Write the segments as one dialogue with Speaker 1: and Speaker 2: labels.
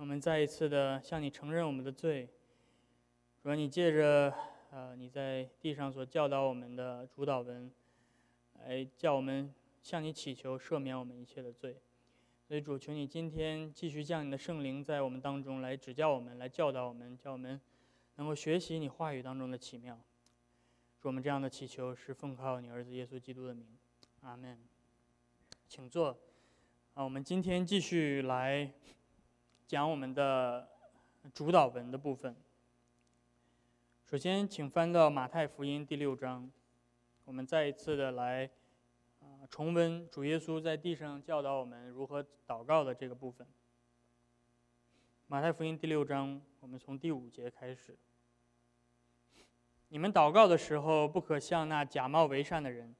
Speaker 1: 我们再一次的向你承认我们的罪。主，你借着呃你在地上所教导我们的主导文，来叫我们向你祈求赦免我们一切的罪。所以主，求你今天继续将你的圣灵在我们当中来指教我们，来教导我们，叫我们能够学习你话语当中的奇妙。主，我们这样的祈求是奉靠你儿子耶稣基督的名，阿门。请坐。啊，我们今天继续来讲我们的主导文的部分。首先，请翻到马太福音第六章，我们再一次的来啊重温主耶稣在地上教导我们如何祷告的这个部分。马太福音第六章，我们从第五节开始。你们祷告的时候，不可像那假冒为善的人，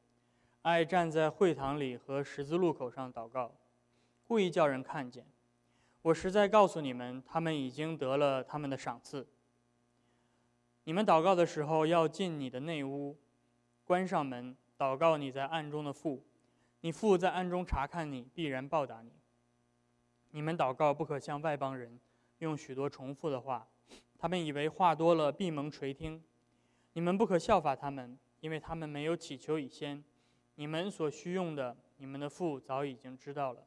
Speaker 1: 爱站在会堂里和十字路口上祷告。故意叫人看见，我实在告诉你们，他们已经得了他们的赏赐。你们祷告的时候，要进你的内屋，关上门，祷告你在暗中的父，你父在暗中查看你，必然报答你。你们祷告不可像外邦人，用许多重复的话，他们以为话多了闭蒙垂听。你们不可效法他们，因为他们没有祈求以先，你们所需用的，你们的父早已经知道了。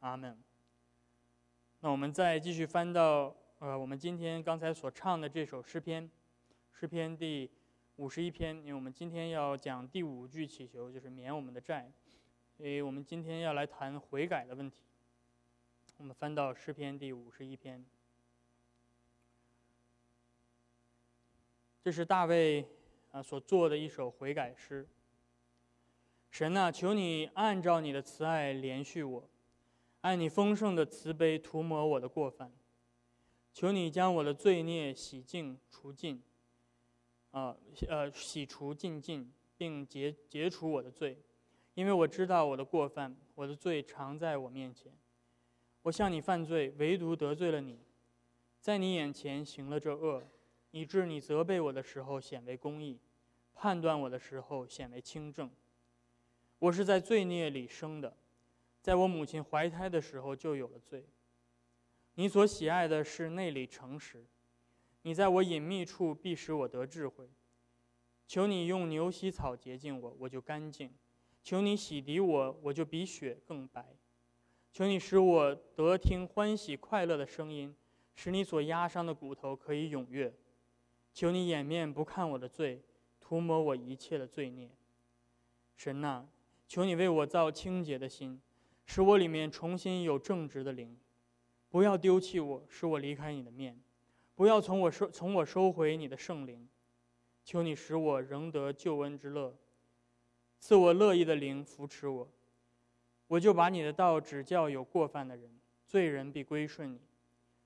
Speaker 1: 阿门。那我们再继续翻到呃，我们今天刚才所唱的这首诗篇，诗篇第五十一篇。因为我们今天要讲第五句祈求，就是免我们的债。所以我们今天要来谈悔改的问题。我们翻到诗篇第五十一篇，这是大卫啊所做的一首悔改诗。神呐，求你按照你的慈爱连续我。按你丰盛的慈悲涂抹我的过犯，求你将我的罪孽洗净除尽，啊，呃，洗除尽尽，并结结除我的罪，因为我知道我的过犯，我的罪常在我面前。我向你犯罪，唯独得罪了你，在你眼前行了这恶，以致你责备我的时候显为公义，判断我的时候显为轻正。我是在罪孽里生的。在我母亲怀胎的时候就有了罪。你所喜爱的是内里诚实，你在我隐秘处必使我得智慧。求你用牛膝草洁净我，我就干净；求你洗涤我，我就比雪更白。求你使我得听欢喜快乐的声音，使你所压伤的骨头可以踊跃。求你掩面不看我的罪，涂抹我一切的罪孽。神呐，求你为我造清洁的心。使我里面重新有正直的灵，不要丢弃我，使我离开你的面，不要从我收从我收回你的圣灵，求你使我仍得救恩之乐，赐我乐意的灵扶持我，我就把你的道指教有过犯的人，罪人必归顺你。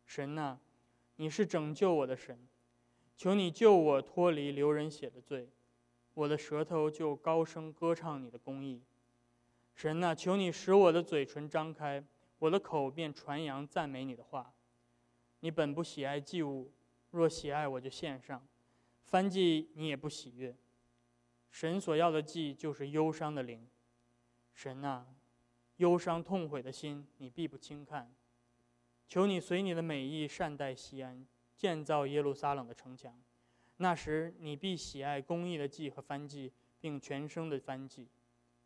Speaker 1: 神呐，你是拯救我的神，求你救我脱离流人血的罪，我的舌头就高声歌唱你的公义。神呐，求你使我的嘴唇张开，我的口便传扬赞美你的话。你本不喜爱祭物，若喜爱，我就献上。翻祭你也不喜悦。神所要的祭就是忧伤的灵。神呐，忧伤痛悔的心你必不轻看。求你随你的美意善待西安，建造耶路撒冷的城墙。那时你必喜爱公义的祭和翻祭，并全生的翻祭。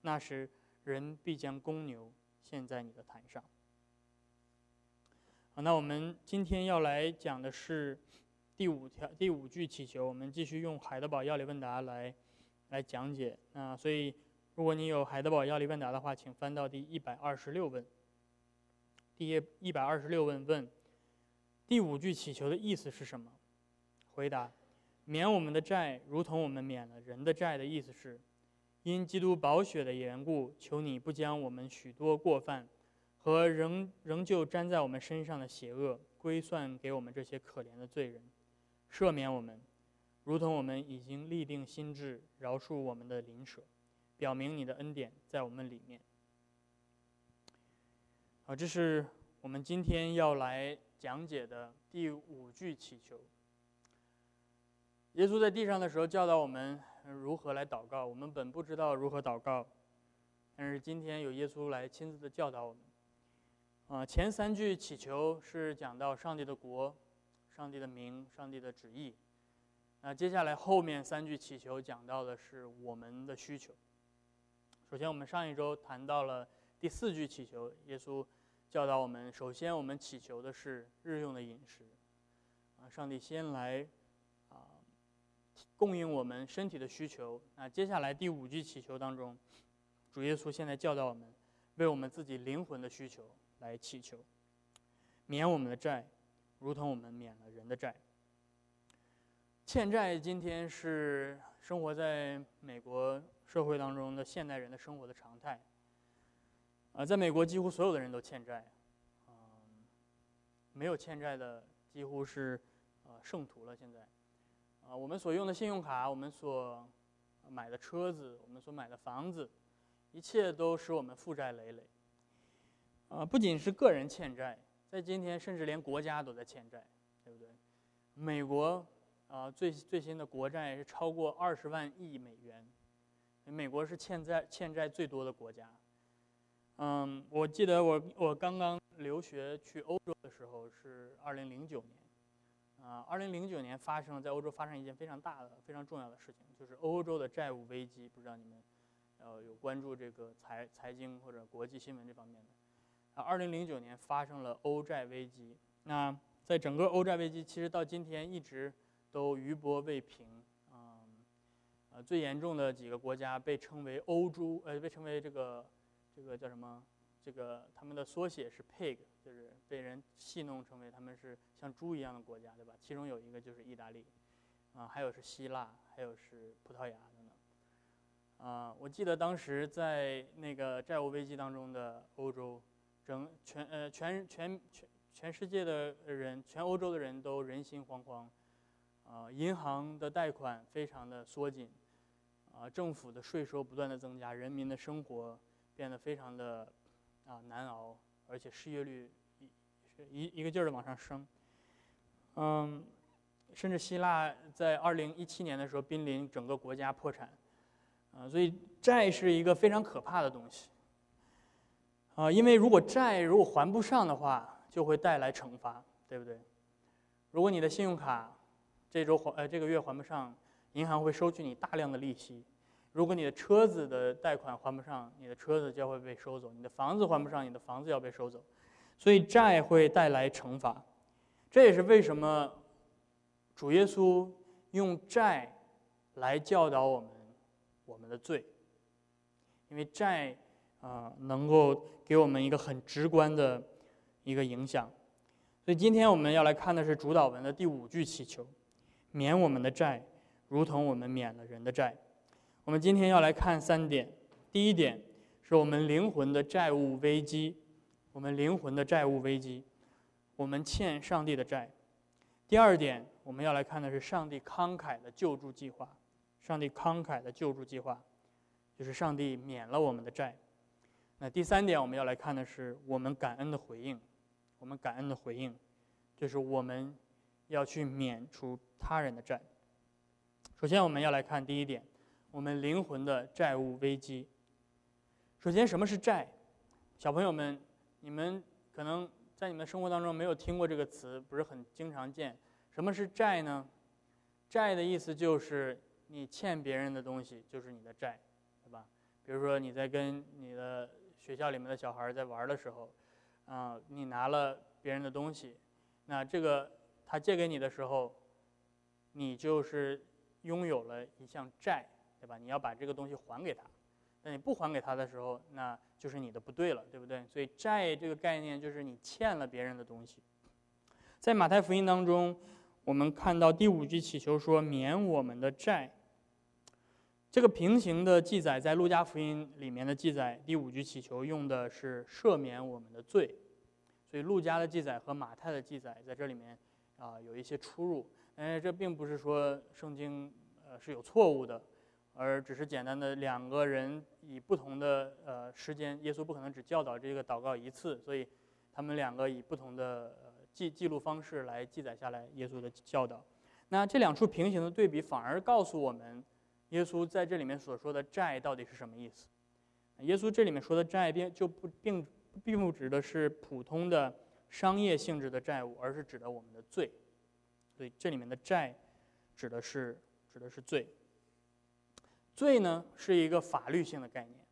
Speaker 1: 那时。人必将公牛献在你的坛上。好，那我们今天要来讲的是第五条第五句祈求。我们继续用海德堡要理问答来来讲解。那所以，如果你有海德堡要理问答的话，请翻到第一百二十六问。第一一百二十六问问：第五句祈求的意思是什么？回答：免我们的债，如同我们免了人的债的意思是。因基督宝血的缘故，求你不将我们许多过犯和仍仍旧粘在我们身上的邪恶，归算给我们这些可怜的罪人，赦免我们，如同我们已经立定心志饶恕我们的邻舍，表明你的恩典在我们里面。好，这是我们今天要来讲解的第五句祈求。耶稣在地上的时候教导我们如何来祷告，我们本不知道如何祷告，但是今天有耶稣来亲自的教导我们。啊，前三句祈求是讲到上帝的国、上帝的名、上帝的旨意。那接下来后面三句祈求讲到的是我们的需求。首先，我们上一周谈到了第四句祈求，耶稣教导我们，首先我们祈求的是日用的饮食。啊，上帝先来供应我们身体的需求。那接下来第五句祈求当中，主耶稣现在教导我们，为我们自己灵魂的需求。来祈求，免我们的债，如同我们免了人的债。欠债今天是生活在美国社会当中的现代人的生活的常态。啊，在美国几乎所有的人都欠债，嗯，没有欠债的几乎是呃圣徒了。现在，啊，我们所用的信用卡，我们所买的车子，我们所买的房子，一切都使我们负债累累。啊，不仅是个人欠债，在今天甚至连国家都在欠债，对不对？美国啊，最最新的国债是超过二十万亿美元，美国是欠债欠债最多的国家。嗯，我记得我我刚刚留学去欧洲的时候是二零零九年，啊，二零零九年发生在欧洲发生一件非常大的、非常重要的事情，就是欧洲的债务危机。不知道你们呃有关注这个财财经或者国际新闻这方面的？啊，二零零九年发生了欧债危机。那在整个欧债危机，其实到今天一直都余波未平。嗯，呃，最严重的几个国家被称为欧洲，呃，被称为这个这个叫什么？这个他们的缩写是 pig，就是被人戏弄成为他们是像猪一样的国家，对吧？其中有一个就是意大利，啊，还有是希腊，还有是葡萄牙等等。啊，我记得当时在那个债务危机当中的欧洲。整全呃全全全全世界的人，全欧洲的人都人心惶惶，啊，银行的贷款非常的缩紧，啊，政府的税收不断的增加，人民的生活变得非常的啊难熬，而且失业率一一一个劲儿的往上升，嗯，甚至希腊在二零一七年的时候濒临整个国家破产，啊，所以债是一个非常可怕的东西。啊，因为如果债如果还不上的话，就会带来惩罚，对不对？如果你的信用卡这周还呃这个月还不上，银行会收取你大量的利息；如果你的车子的贷款还不上，你的车子就会被收走；你的房子还不上，你的房子要被收走。所以债会带来惩罚，这也是为什么主耶稣用债来教导我们我们的罪，因为债。啊，能够给我们一个很直观的一个影响，所以今天我们要来看的是主导文的第五句祈求：免我们的债，如同我们免了人的债。我们今天要来看三点，第一点是我们灵魂的债务危机，我们灵魂的债务危机，我们欠上帝的债。第二点，我们要来看的是上帝慷慨的救助计划，上帝慷慨的救助计划，就是上帝免了我们的债。那第三点，我们要来看的是我们感恩的回应。我们感恩的回应，就是我们要去免除他人的债。首先，我们要来看第一点，我们灵魂的债务危机。首先，什么是债？小朋友们，你们可能在你们生活当中没有听过这个词，不是很经常见。什么是债呢？债的意思就是你欠别人的东西就是你的债，对吧？比如说你在跟你的学校里面的小孩在玩的时候，啊，你拿了别人的东西，那这个他借给你的时候，你就是拥有了一项债，对吧？你要把这个东西还给他，那你不还给他的时候，那就是你的不对了，对不对？所以债这个概念就是你欠了别人的东西。在马太福音当中，我们看到第五句祈求说：“免我们的债。”这个平行的记载在路加福音里面的记载，第五句祈求用的是赦免我们的罪，所以路加的记载和马太的记载在这里面啊有一些出入。哎，这并不是说圣经呃是有错误的，而只是简单的两个人以不同的呃时间，耶稣不可能只教导这个祷告一次，所以他们两个以不同的记记录方式来记载下来耶稣的教导。那这两处平行的对比反而告诉我们。耶稣在这里面所说的债到底是什么意思？耶稣这里面说的债，并就不并并不指的是普通的商业性质的债务，而是指的我们的罪。所以这里面的债，指的是指的是罪。罪呢是一个法律性的概念，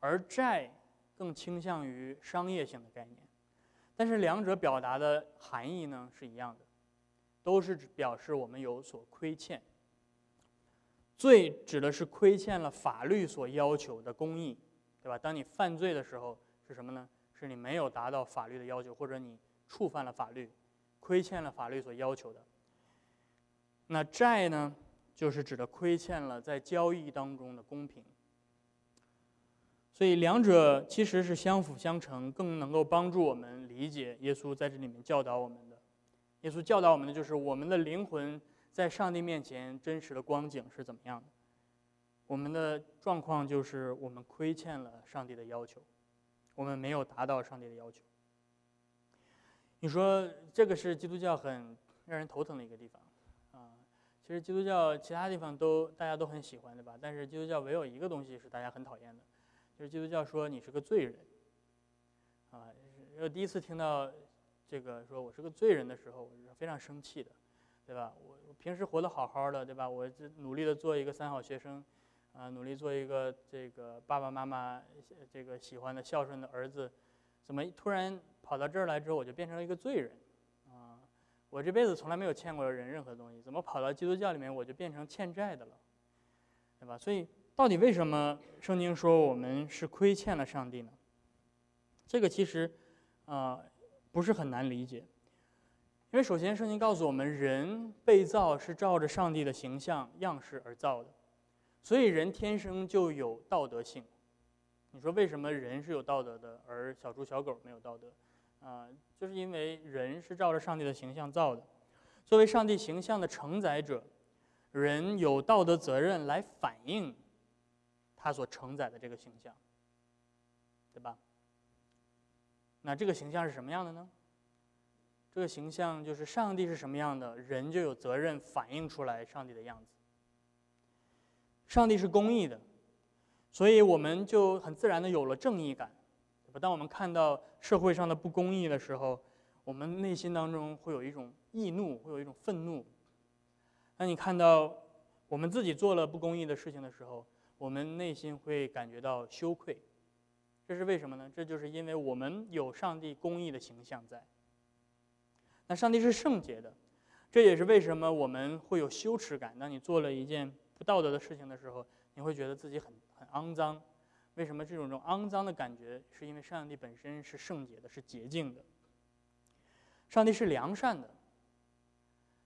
Speaker 1: 而债更倾向于商业性的概念。但是两者表达的含义呢是一样的，都是表示我们有所亏欠。罪指的是亏欠了法律所要求的公义，对吧？当你犯罪的时候是什么呢？是你没有达到法律的要求，或者你触犯了法律，亏欠了法律所要求的。那债呢，就是指的亏欠了在交易当中的公平。所以两者其实是相辅相成，更能够帮助我们理解耶稣在这里面教导我们的。耶稣教导我们的就是我们的灵魂。在上帝面前，真实的光景是怎么样的？我们的状况就是我们亏欠了上帝的要求，我们没有达到上帝的要求。你说这个是基督教很让人头疼的一个地方啊！其实基督教其他地方都大家都很喜欢，对吧？但是基督教唯有一个东西是大家很讨厌的，就是基督教说你是个罪人啊！我第一次听到这个说我是个罪人的时候，我是非常生气的。对吧？我我平时活得好好的，对吧？我这努力的做一个三好学生，啊，努力做一个这个爸爸妈妈这个喜欢的孝顺的儿子，怎么突然跑到这儿来之后，我就变成了一个罪人？我这辈子从来没有欠过人任何东西，怎么跑到基督教里面我就变成欠债的了？对吧？所以到底为什么圣经说我们是亏欠了上帝呢？这个其实啊不是很难理解。因为首先，圣经告诉我们，人被造是照着上帝的形象样式而造的，所以人天生就有道德性。你说为什么人是有道德的，而小猪小狗没有道德？啊，就是因为人是照着上帝的形象造的。作为上帝形象的承载者，人有道德责任来反映他所承载的这个形象，对吧？那这个形象是什么样的呢？这个形象就是上帝是什么样的，人就有责任反映出来上帝的样子。上帝是公义的，所以我们就很自然的有了正义感。当我们看到社会上的不公义的时候，我们内心当中会有一种易怒，会有一种愤怒。当你看到我们自己做了不公义的事情的时候，我们内心会感觉到羞愧。这是为什么呢？这就是因为我们有上帝公义的形象在。那上帝是圣洁的，这也是为什么我们会有羞耻感。当你做了一件不道德的事情的时候，你会觉得自己很很肮脏。为什么这种这种肮脏的感觉？是因为上帝本身是圣洁的，是洁净的。上帝是良善的，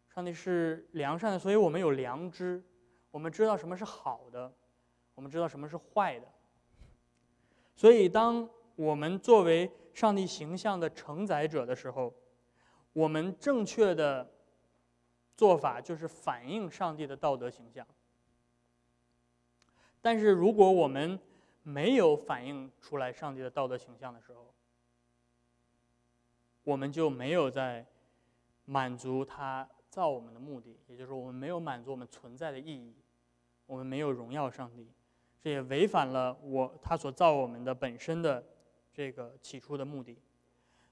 Speaker 1: 上帝是良善的，所以我们有良知，我们知道什么是好的，我们知道什么是坏的。所以，当我们作为上帝形象的承载者的时候，我们正确的做法就是反映上帝的道德形象。但是，如果我们没有反映出来上帝的道德形象的时候，我们就没有在满足他造我们的目的，也就是我们没有满足我们存在的意义，我们没有荣耀上帝，这也违反了我他所造我们的本身的这个起初的目的。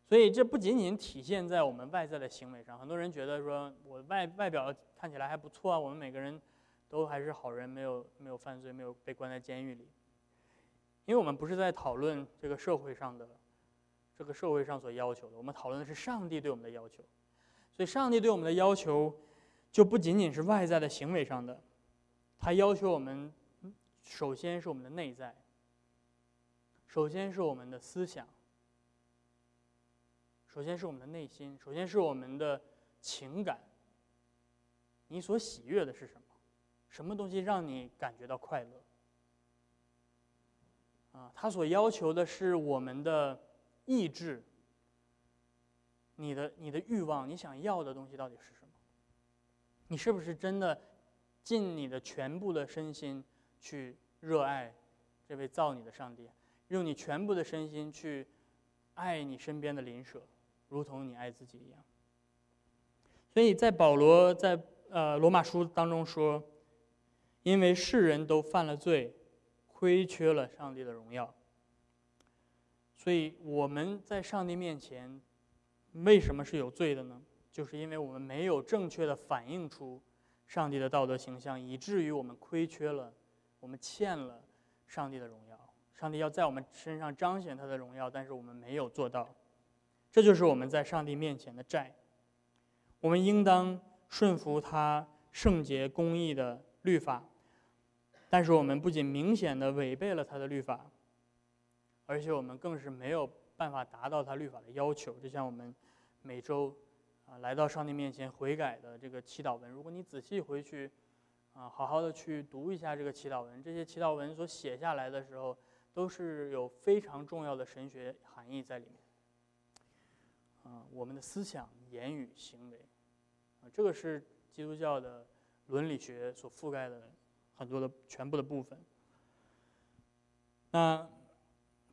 Speaker 1: 所以这不仅仅体现在我们外在的行为上。很多人觉得说，我外外表看起来还不错啊，我们每个人都还是好人，没有没有犯罪，没有被关在监狱里。因为我们不是在讨论这个社会上的，这个社会上所要求的，我们讨论的是上帝对我们的要求。所以，上帝对我们的要求就不仅仅是外在的行为上的，他要求我们，首先是我们的内在，首先是我们的思想。首先是我们的内心，首先是我们的情感。你所喜悦的是什么？什么东西让你感觉到快乐？啊，他所要求的是我们的意志，你的你的欲望，你想要的东西到底是什么？你是不是真的尽你的全部的身心去热爱这位造你的上帝，用你全部的身心去爱你身边的邻舍，如同你爱自己一样？所以在保罗在呃罗马书当中说，因为世人都犯了罪。亏缺了上帝的荣耀，所以我们在上帝面前为什么是有罪的呢？就是因为我们没有正确的反映出上帝的道德形象，以至于我们亏缺了，我们欠了上帝的荣耀。上帝要在我们身上彰显他的荣耀，但是我们没有做到，这就是我们在上帝面前的债。我们应当顺服他圣洁公义的律法。但是我们不仅明显的违背了他的律法，而且我们更是没有办法达到他律法的要求。就像我们每周啊来到上帝面前悔改的这个祈祷文，如果你仔细回去啊好好的去读一下这个祈祷文，这些祈祷文所写下来的时候，都是有非常重要的神学含义在里面。啊，我们的思想、言语、行为，啊，这个是基督教的伦理学所覆盖的。很多的全部的部分。那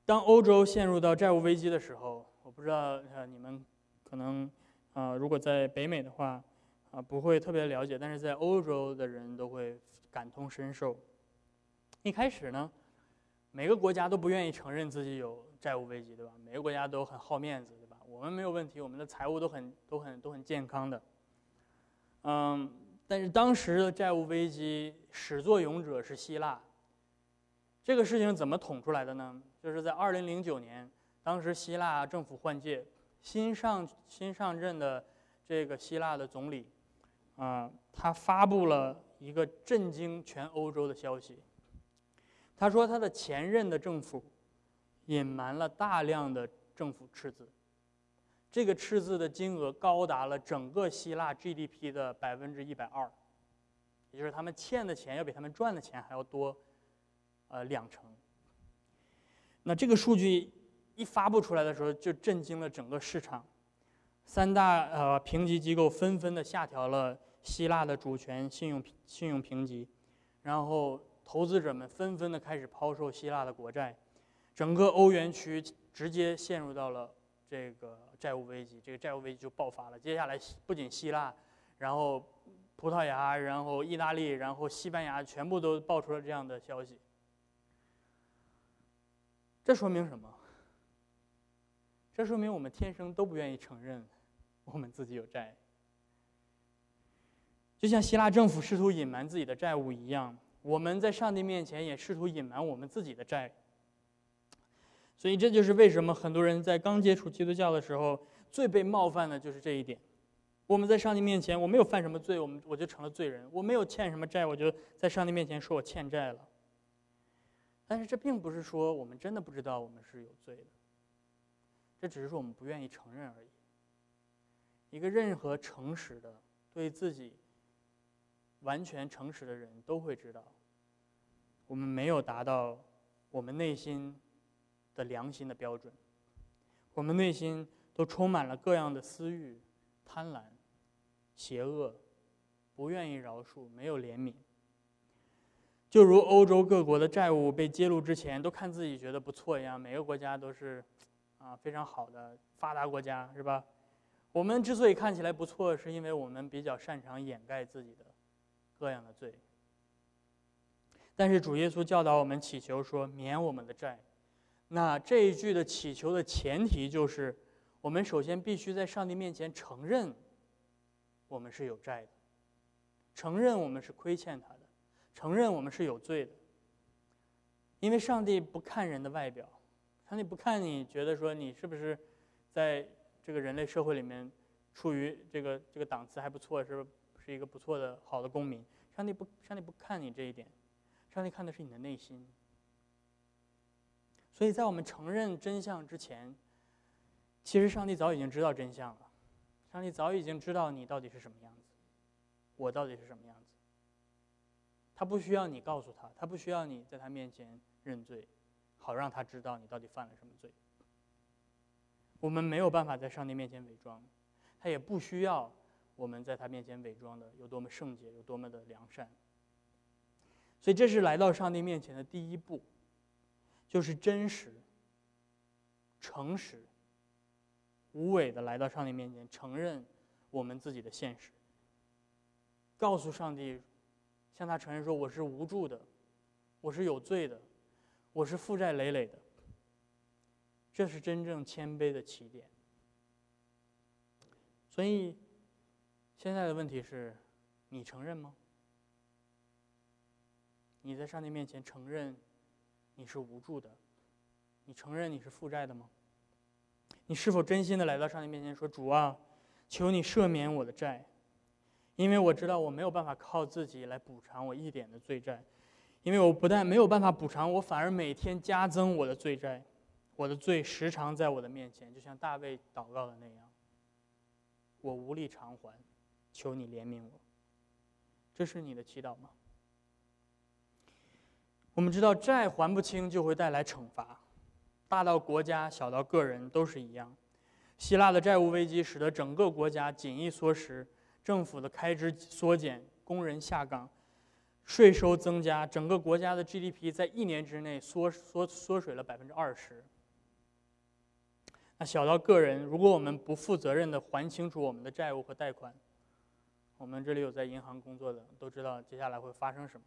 Speaker 1: 当欧洲陷入到债务危机的时候，我不知道呃你们可能啊如果在北美的话啊不会特别了解，但是在欧洲的人都会感同身受。一开始呢，每个国家都不愿意承认自己有债务危机，对吧？每个国家都很好面子，对吧？我们没有问题，我们的财务都很都很都很健康的。嗯。但是当时的债务危机始作俑者是希腊。这个事情怎么捅出来的呢？就是在二零零九年，当时希腊政府换届，新上新上任的这个希腊的总理，啊，他发布了一个震惊全欧洲的消息。他说他的前任的政府隐瞒了大量的政府赤字。这个赤字的金额高达了整个希腊 GDP 的百分之一百二，也就是他们欠的钱要比他们赚的钱还要多，呃两成。那这个数据一发布出来的时候，就震惊了整个市场，三大呃评级机构纷纷的下调了希腊的主权信用信用评级，然后投资者们纷纷的开始抛售希腊的国债，整个欧元区直接陷入到了这个。债务危机，这个债务危机就爆发了。接下来，不仅希腊，然后葡萄牙，然后意大利，然后西班牙，全部都爆出了这样的消息。这说明什么？这说明我们天生都不愿意承认我们自己有债。就像希腊政府试图隐瞒自己的债务一样，我们在上帝面前也试图隐瞒我们自己的债。所以这就是为什么很多人在刚接触基督教的时候，最被冒犯的就是这一点。我们在上帝面前，我没有犯什么罪，我们我就成了罪人；我没有欠什么债，我就在上帝面前说我欠债了。但是这并不是说我们真的不知道我们是有罪的，这只是说我们不愿意承认而已。一个任何诚实的、对自己完全诚实的人都会知道，我们没有达到我们内心。的良心的标准，我们内心都充满了各样的私欲、贪婪、邪恶，不愿意饶恕，没有怜悯。就如欧洲各国的债务被揭露之前，都看自己觉得不错一样，每个国家都是啊非常好的发达国家，是吧？我们之所以看起来不错，是因为我们比较擅长掩盖自己的各样的罪。但是主耶稣教导我们祈求说：“免我们的债。”那这一句的祈求的前提就是，我们首先必须在上帝面前承认，我们是有债的，承认我们是亏欠他的，承认我们是有罪的。因为上帝不看人的外表，上帝不看你觉得说你是不是在这个人类社会里面处于这个这个档次还不错，是不是一个不错的好的公民。上帝不，上帝不看你这一点，上帝看的是你的内心。所以在我们承认真相之前，其实上帝早已经知道真相了。上帝早已经知道你到底是什么样子，我到底是什么样子。他不需要你告诉他，他不需要你在他面前认罪，好让他知道你到底犯了什么罪。我们没有办法在上帝面前伪装，他也不需要我们在他面前伪装的有多么圣洁，有多么的良善。所以，这是来到上帝面前的第一步，就是真实、诚实、无伪的来到上帝面前，承认我们自己的现实，告诉上帝，向他承认说我是无助的，我是有罪的，我是负债累累的。这是真正谦卑的起点。所以，现在的问题是：你承认吗？你在上帝面前承认你是无助的，你承认你是负债的吗？你是否真心的来到上帝面前说：“主啊，求你赦免我的债，因为我知道我没有办法靠自己来补偿我一点的罪债，因为我不但没有办法补偿，我反而每天加增我的罪债。”我的罪时常在我的面前，就像大卫祷告的那样。我无力偿还，求你怜悯我。这是你的祈祷吗？我们知道，债还不清就会带来惩罚，大到国家，小到个人都是一样。希腊的债务危机使得整个国家紧衣缩食，政府的开支缩减，工人下岗，税收增加，整个国家的 GDP 在一年之内缩缩缩水了百分之二十。那小到个人，如果我们不负责任的还清楚我们的债务和贷款，我们这里有在银行工作的都知道接下来会发生什么。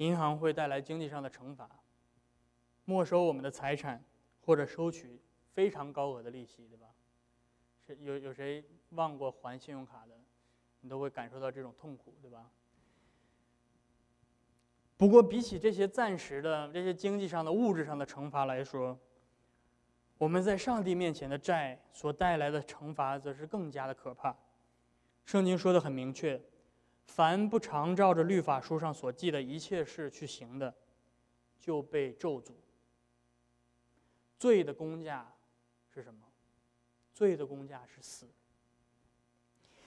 Speaker 1: 银行会带来经济上的惩罚，没收我们的财产，或者收取非常高额的利息，对吧？是有有谁忘过还信用卡的？你都会感受到这种痛苦，对吧？不过比起这些暂时的这些经济上的物质上的惩罚来说，我们在上帝面前的债所带来的惩罚，则是更加的可怕。圣经说的很明确：凡不常照着律法书上所记的一切事去行的，就被咒诅。罪的公价是什么？罪的公价是死。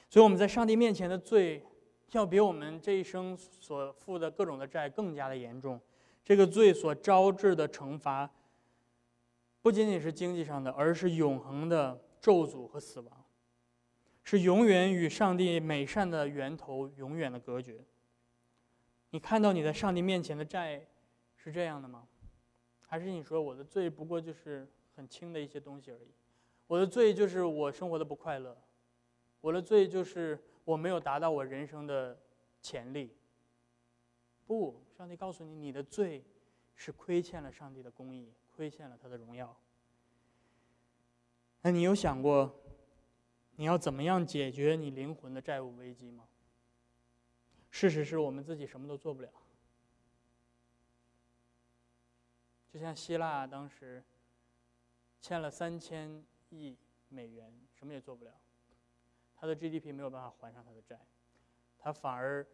Speaker 1: 所以我们在上帝面前的罪，要比我们这一生所负的各种的债更加的严重。这个罪所招致的惩罚。不仅仅是经济上的，而是永恒的咒诅和死亡，是永远与上帝美善的源头永远的隔绝。你看到你在上帝面前的债是这样的吗？还是你说我的罪不过就是很轻的一些东西而已？我的罪就是我生活的不快乐，我的罪就是我没有达到我人生的潜力。不，上帝告诉你，你的罪是亏欠了上帝的公义。亏欠了他的荣耀。那你有想过，你要怎么样解决你灵魂的债务危机吗？事实是我们自己什么都做不了。就像希腊当时欠了三千亿美元，什么也做不了，他的 GDP 没有办法还上他的债，他反而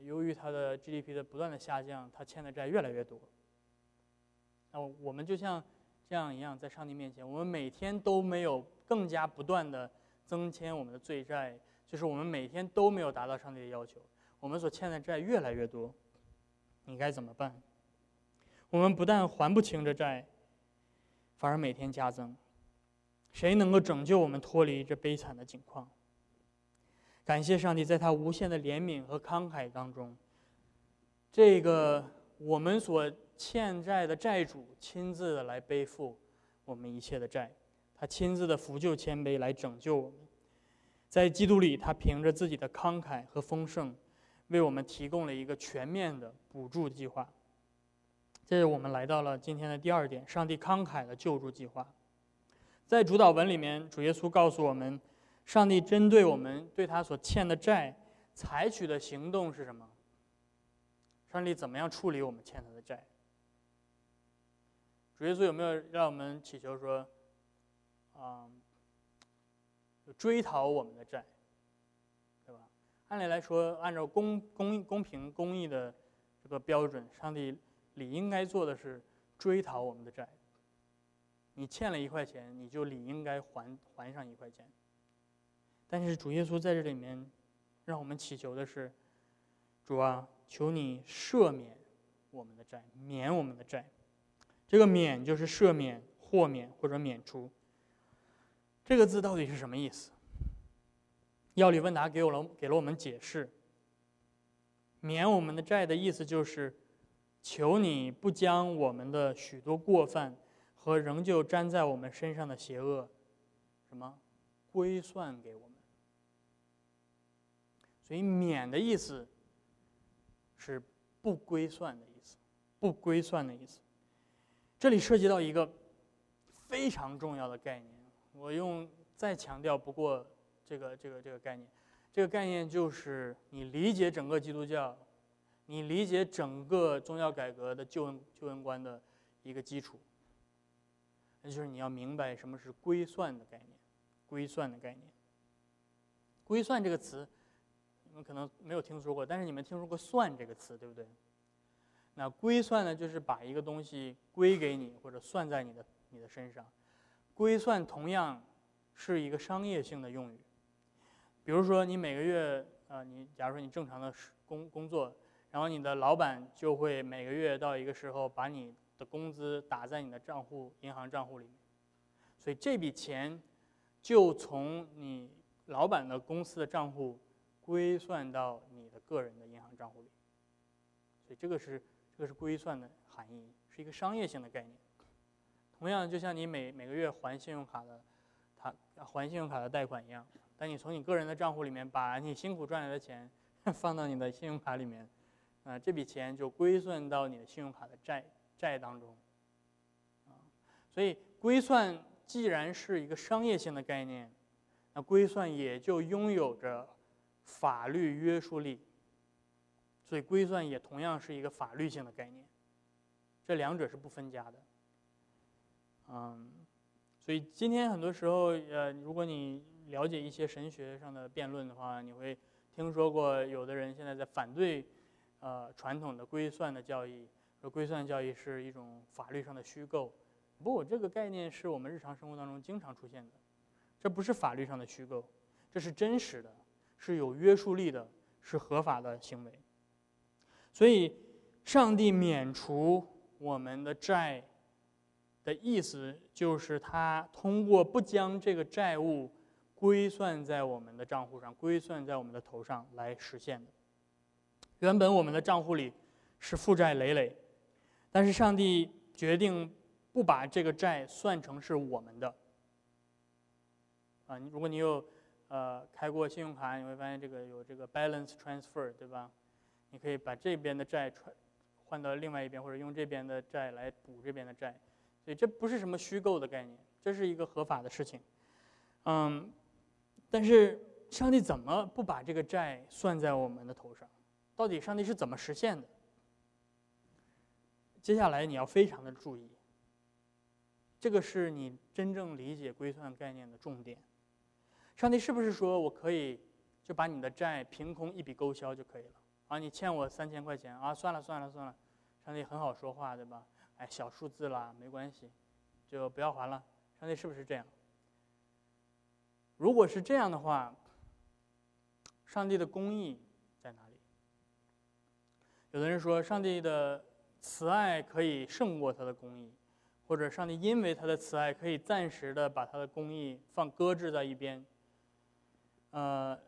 Speaker 1: 由于他的 GDP 的不断的下降，他欠的债越来越多。那我们就像这样一样，在上帝面前，我们每天都没有更加不断的增添我们的罪债，就是我们每天都没有达到上帝的要求，我们所欠的债越来越多，你该怎么办？我们不但还不清这债，反而每天加增，谁能够拯救我们脱离这悲惨的境况？感谢上帝，在他无限的怜悯和慷慨当中，这个我们所。欠债的债主亲自来背负我们一切的债，他亲自的扶救谦卑来拯救我们，在基督里，他凭着自己的慷慨和丰盛，为我们提供了一个全面的补助计划。这是我们来到了今天的第二点：上帝慷慨的救助计划。在主导文里面，主耶稣告诉我们，上帝针对我们对他所欠的债采取的行动是什么？上帝怎么样处理我们欠他的债？主耶稣有没有让我们祈求说，啊，追讨我们的债，对吧？按理来说，按照公公公平公义的这个标准，上帝理应该做的是追讨我们的债。你欠了一块钱，你就理应该还还上一块钱。但是主耶稣在这里面，让我们祈求的是，主啊，求你赦免我们的债，免我们的债。这个“免”就是赦免、豁免或者免除。这个字到底是什么意思？药理问答给我了给了我们解释。免我们的债的意思就是，求你不将我们的许多过犯和仍旧粘在我们身上的邪恶，什么，归算给我们。所以“免”的意思是不归算的意思，不归算的意思。这里涉及到一个非常重要的概念，我用再强调不过这个这个这个概念。这个概念就是你理解整个基督教，你理解整个宗教改革的救恩救恩观的一个基础，那就是你要明白什么是归算的概念，归算的概念。归算这个词。你们可能没有听说过，但是你们听说过“算”这个词，对不对？那归算呢，就是把一个东西归给你，或者算在你的你的身上。归算同样是一个商业性的用语。比如说，你每个月啊，你假如说你正常的工工作，然后你的老板就会每个月到一个时候把你的工资打在你的账户银行账户里面，所以这笔钱就从你老板的公司的账户。归算到你的个人的银行账户里，所以这个是这个是归算的含义，是一个商业性的概念。同样，就像你每每个月还信用卡的，他还信用卡的贷款一样，当你从你个人的账户里面把你辛苦赚来的钱 放到你的信用卡里面，啊，这笔钱就归算到你的信用卡的债债当中。啊，所以归算既然是一个商业性的概念，那归算也就拥有着。法律约束力，所以归算也同样是一个法律性的概念，这两者是不分家的。嗯，所以今天很多时候，呃，如果你了解一些神学上的辩论的话，你会听说过有的人现在在反对，呃，传统的归算的教义，说归算教义是一种法律上的虚构。不，这个概念是我们日常生活当中经常出现的，这不是法律上的虚构，这是真实的。是有约束力的，是合法的行为。所以，上帝免除我们的债的意思，就是他通过不将这个债务归算在我们的账户上，归算在我们的头上来实现的。原本我们的账户里是负债累累，但是上帝决定不把这个债算成是我们的。啊，如果你有。呃，开过信用卡，你会发现这个有这个 balance transfer，对吧？你可以把这边的债传换到另外一边，或者用这边的债来补这边的债，所以这不是什么虚构的概念，这是一个合法的事情。嗯，但是上帝怎么不把这个债算在我们的头上？到底上帝是怎么实现的？接下来你要非常的注意，这个是你真正理解归算概念的重点。上帝是不是说我可以就把你的债凭空一笔勾销就可以了？啊，你欠我三千块钱啊，算了算了算了，上帝很好说话，对吧？哎，小数字啦，没关系，就不要还了。上帝是不是这样？如果是这样的话，上帝的公义在哪里？有的人说，上帝的慈爱可以胜过他的公义，或者上帝因为他的慈爱可以暂时的把他的公义放搁置在一边。呃，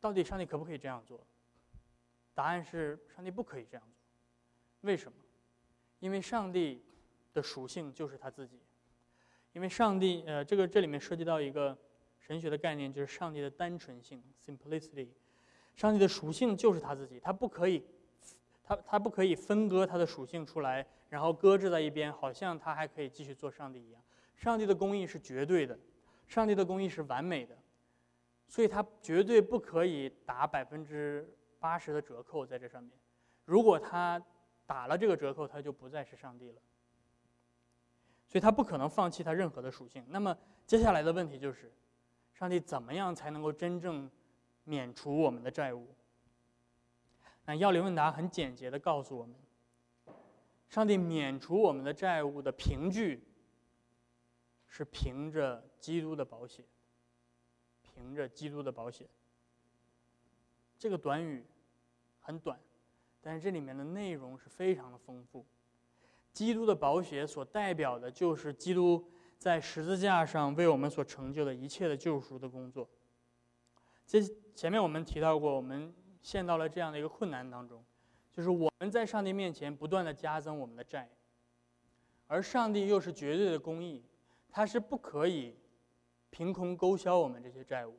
Speaker 1: 到底上帝可不可以这样做？答案是上帝不可以这样做。为什么？因为上帝的属性就是他自己。因为上帝，呃，这个这里面涉及到一个神学的概念，就是上帝的单纯性 （simplicity）。上帝的属性就是他自己，他不可以，他他不可以分割他的属性出来，然后搁置在一边，好像他还可以继续做上帝一样。上帝的公义是绝对的，上帝的公义是完美的。所以，他绝对不可以打百分之八十的折扣在这上面。如果他打了这个折扣，他就不再是上帝了。所以他不可能放弃他任何的属性。那么，接下来的问题就是：上帝怎么样才能够真正免除我们的债务？那要领问答很简洁的告诉我们：上帝免除我们的债务的凭据是凭着基督的保险。凭着基督的保险，这个短语很短，但是这里面的内容是非常的丰富。基督的宝血所代表的就是基督在十字架上为我们所成就的一切的救赎的工作。这前面我们提到过，我们陷到了这样的一个困难当中，就是我们在上帝面前不断的加增我们的债，而上帝又是绝对的公义，他是不可以凭空勾销我们这些债务，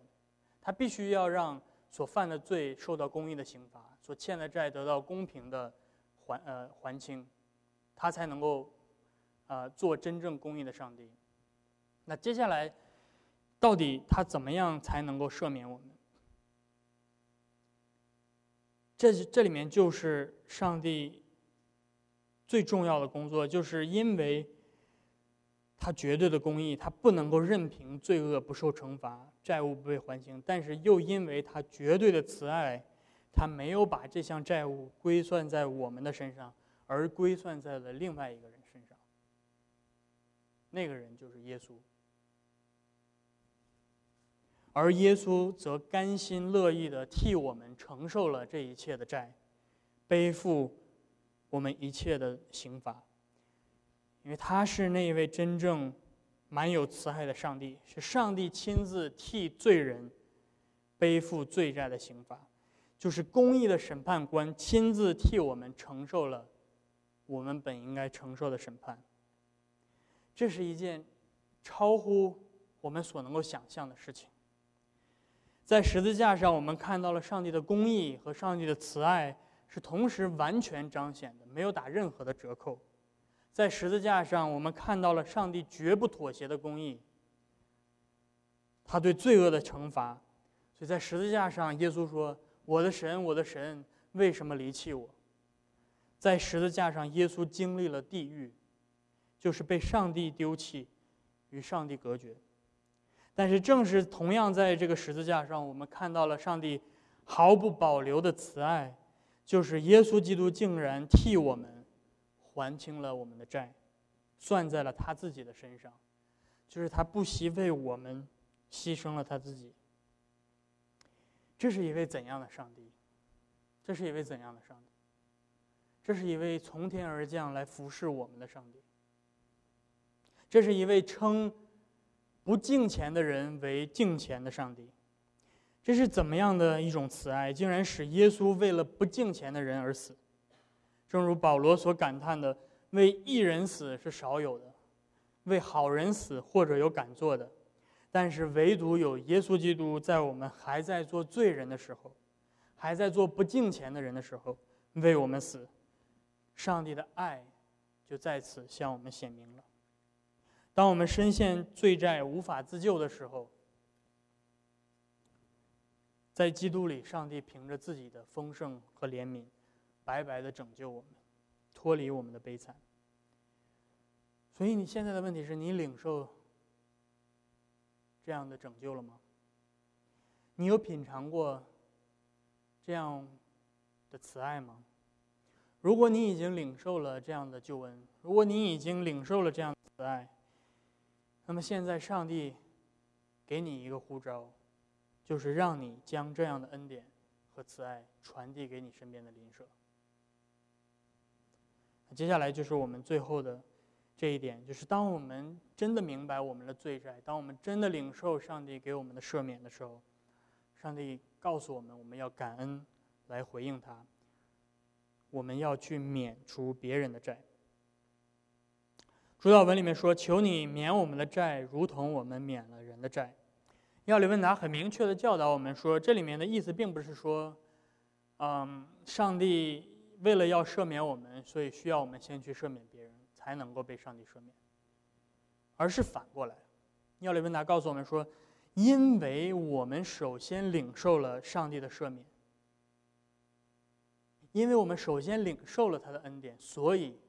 Speaker 1: 他必须要让所犯的罪受到公义的刑罚，所欠的债得到公平的还呃还清。他才能够，呃，做真正公义的上帝。那接下来，到底他怎么样才能够赦免我们？这这里面就是上帝最重要的工作，就是因为他绝对的公义，他不能够任凭罪恶不受惩罚，债务不被还清。但是又因为他绝对的慈爱，他没有把这项债务归算在我们的身上。而归算在了另外一个人身上，那个人就是耶稣，而耶稣则甘心乐意的替我们承受了这一切的债，背负我们一切的刑罚，因为他是那一位真正满有慈爱的上帝，是上帝亲自替罪人背负罪债的刑罚，就是公义的审判官亲自替我们承受了。我们本应该承受的审判，这是一件超乎我们所能够想象的事情。在十字架上，我们看到了上帝的公义和上帝的慈爱是同时完全彰显的，没有打任何的折扣。在十字架上，我们看到了上帝绝不妥协的公义，他对罪恶的惩罚。所以在十字架上，耶稣说：“我的神，我的神，为什么离弃我？”在十字架上，耶稣经历了地狱，就是被上帝丢弃，与上帝隔绝。但是，正是同样在这个十字架上，我们看到了上帝毫不保留的慈爱，就是耶稣基督竟然替我们还清了我们的债，算在了他自己的身上，就是他不惜为我们牺牲了他自己。这是一位怎样的上帝？这是一位怎样的上帝？这是一位从天而降来服侍我们的上帝。这是一位称不敬钱的人为敬钱的上帝。这是怎么样的一种慈爱，竟然使耶稣为了不敬钱的人而死？正如保罗所感叹的：“为一人死是少有的，为好人死或者有敢做的，但是唯独有耶稣基督在我们还在做罪人的时候，还在做不敬钱的人的时候，为我们死。”上帝的爱就在此向我们显明了。当我们深陷罪债无法自救的时候，在基督里，上帝凭着自己的丰盛和怜悯，白白的拯救我们，脱离我们的悲惨。所以，你现在的问题是你领受这样的拯救了吗？你有品尝过这样的慈爱吗？如果你已经领受了这样的救恩，如果你已经领受了这样的慈爱，那么现在上帝给你一个呼召，就是让你将这样的恩典和慈爱传递给你身边的邻舍。接下来就是我们最后的这一点，就是当我们真的明白我们的罪债，当我们真的领受上帝给我们的赦免的时候，上帝告诉我们，我们要感恩来回应他。我们要去免除别人的债。主导文里面说：“求你免我们的债，如同我们免了人的债。”要里问答很明确的教导我们说，这里面的意思并不是说，嗯，上帝为了要赦免我们，所以需要我们先去赦免别人，才能够被上帝赦免，而是反过来。要里问答告诉我们说，因为我们首先领受了上帝的赦免。因为我们首先领受了他的恩典，所以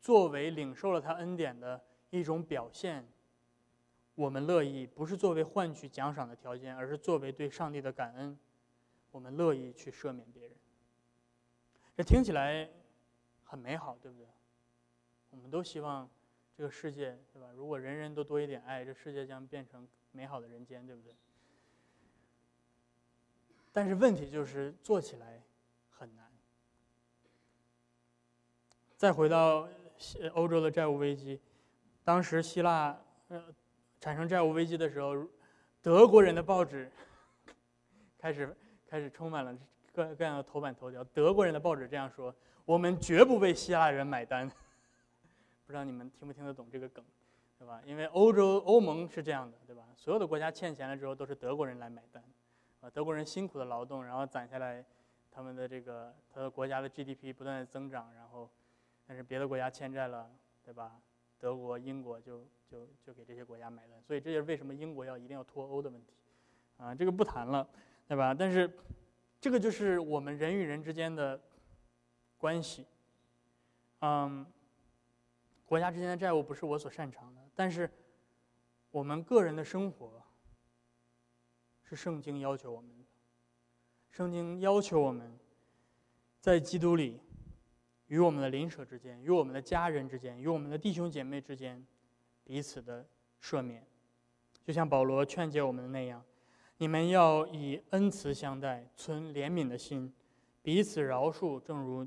Speaker 1: 作为领受了他恩典的一种表现，我们乐意不是作为换取奖赏的条件，而是作为对上帝的感恩，我们乐意去赦免别人。这听起来很美好，对不对？我们都希望这个世界，对吧？如果人人都多一点爱，这世界将变成美好的人间，对不对？但是问题就是做起来很难。再回到欧洲的债务危机，当时希腊呃产生债务危机的时候，德国人的报纸 开始开始充满了各各样的头版头条。德国人的报纸这样说：“我们绝不为希腊人买单。”不知道你们听不听得懂这个梗，对吧？因为欧洲欧盟是这样的，对吧？所有的国家欠钱了之后，都是德国人来买单，啊，德国人辛苦的劳动，然后攒下来。他们的这个，他的国家的 GDP 不断的增长，然后，但是别的国家欠债了，对吧？德国、英国就就就给这些国家买单，所以这就是为什么英国要一定要脱欧的问题，啊，这个不谈了，对吧？但是，这个就是我们人与人之间的关系，嗯，国家之间的债务不是我所擅长的，但是我们个人的生活是圣经要求我们的。圣经要求我们，在基督里，与我们的邻舍之间，与我们的家人之间，与我们的弟兄姐妹之间，彼此的赦免，就像保罗劝诫我们的那样，你们要以恩慈相待，存怜悯的心，彼此饶恕，正如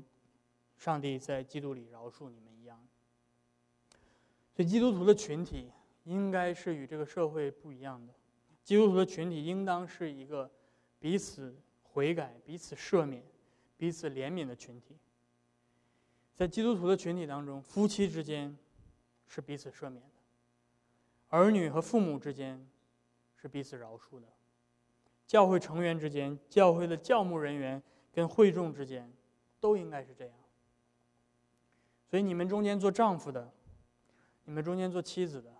Speaker 1: 上帝在基督里饶恕你们一样。所以，基督徒的群体应该是与这个社会不一样的。基督徒的群体应当是一个彼此。悔改、彼此赦免、彼此怜悯的群体，在基督徒的群体当中，夫妻之间是彼此赦免的；儿女和父母之间是彼此饶恕的；教会成员之间、教会的教牧人员跟会众之间，都应该是这样。所以，你们中间做丈夫的，你们中间做妻子的，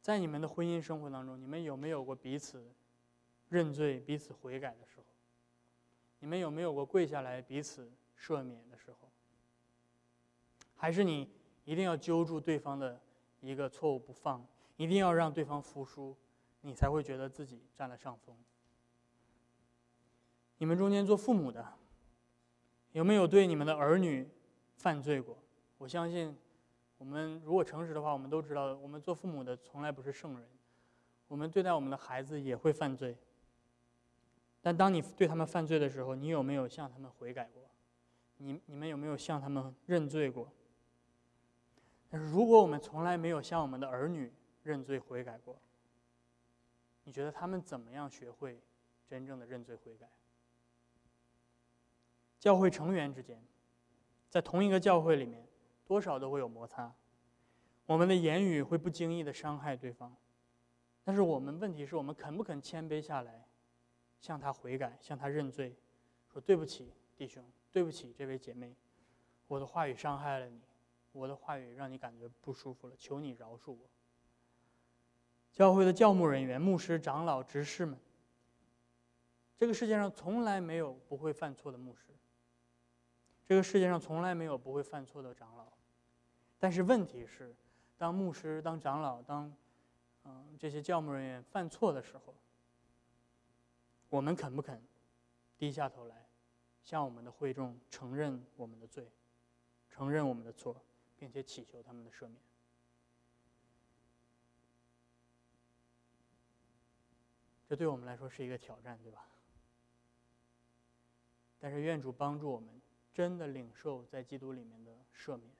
Speaker 1: 在你们的婚姻生活当中，你们有没有过彼此？认罪、彼此悔改的时候，你们有没有过跪下来彼此赦免的时候？还是你一定要揪住对方的一个错误不放，一定要让对方服输，你才会觉得自己占了上风？你们中间做父母的，有没有对你们的儿女犯罪过？我相信，我们如果诚实的话，我们都知道，我们做父母的从来不是圣人，我们对待我们的孩子也会犯罪。但当你对他们犯罪的时候，你有没有向他们悔改过？你你们有没有向他们认罪过？但是如果我们从来没有向我们的儿女认罪悔改过，你觉得他们怎么样学会真正的认罪悔改？教会成员之间，在同一个教会里面，多少都会有摩擦，我们的言语会不经意的伤害对方，但是我们问题是我们肯不肯谦卑下来？向他悔改，向他认罪，说对不起，弟兄，对不起，这位姐妹，我的话语伤害了你，我的话语让你感觉不舒服了，求你饶恕我。教会的教牧人员、牧师、长老、执事们，这个世界上从来没有不会犯错的牧师，这个世界上从来没有不会犯错的长老，但是问题是，当牧师、当长老、当嗯这些教牧人员犯错的时候。我们肯不肯低下头来，向我们的会众承认我们的罪，承认我们的错，并且祈求他们的赦免？这对我们来说是一个挑战，对吧？但是愿主帮助我们，真的领受在基督里面的赦免，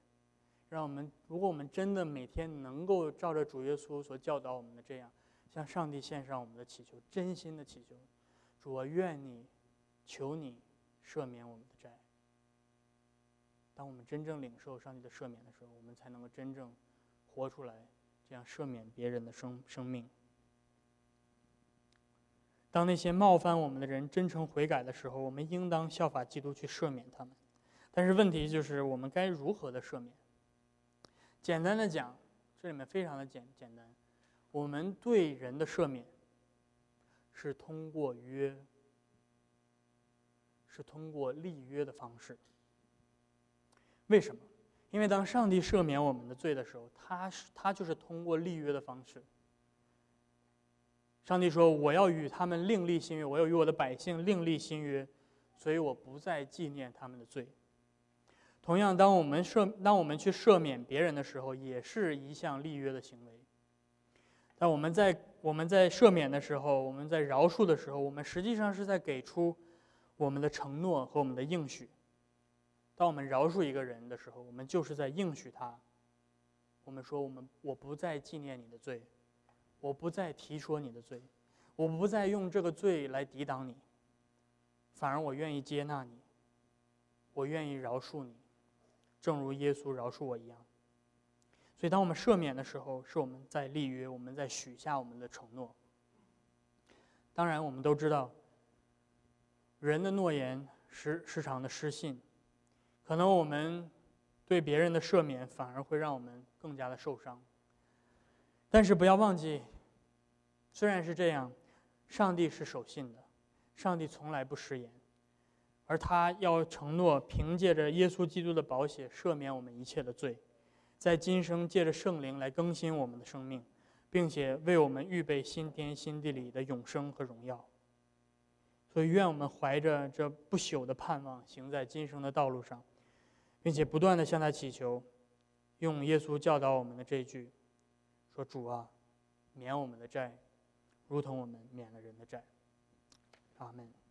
Speaker 1: 让我们，如果我们真的每天能够照着主耶稣所教导我们的这样，向上帝献上我们的祈求，真心的祈求。主啊，愿你，求你赦免我们的债。当我们真正领受上帝的赦免的时候，我们才能够真正活出来，这样赦免别人的生生命。当那些冒犯我们的人真诚悔改的时候，我们应当效法基督去赦免他们。但是问题就是，我们该如何的赦免？简单的讲，这里面非常的简简单，我们对人的赦免。是通过约，是通过立约的方式。为什么？因为当上帝赦免我们的罪的时候，他是他就是通过立约的方式。上帝说：“我要与他们另立新约，我要与我的百姓另立新约，所以我不再纪念他们的罪。”同样，当我们赦当我们去赦免别人的时候，也是一项立约的行为。但我们在我们在赦免的时候，我们在饶恕的时候，我们实际上是在给出我们的承诺和我们的应许。当我们饶恕一个人的时候，我们就是在应许他。我们说，我们我不再纪念你的罪，我不再提说你的罪，我不再用这个罪来抵挡你，反而我愿意接纳你，我愿意饶恕你，正如耶稣饶恕我一样。所以，当我们赦免的时候，是我们在立约，我们在许下我们的承诺。当然，我们都知道，人的诺言时时常的失信，可能我们对别人的赦免反而会让我们更加的受伤。但是不要忘记，虽然是这样，上帝是守信的，上帝从来不食言，而他要承诺凭借着耶稣基督的宝血赦免我们一切的罪。在今生借着圣灵来更新我们的生命，并且为我们预备新天新地里的永生和荣耀。所以，愿我们怀着这不朽的盼望，行在今生的道路上，并且不断的向他祈求，用耶稣教导我们的这句：“说主啊，免我们的债，如同我们免了人的债。”阿门。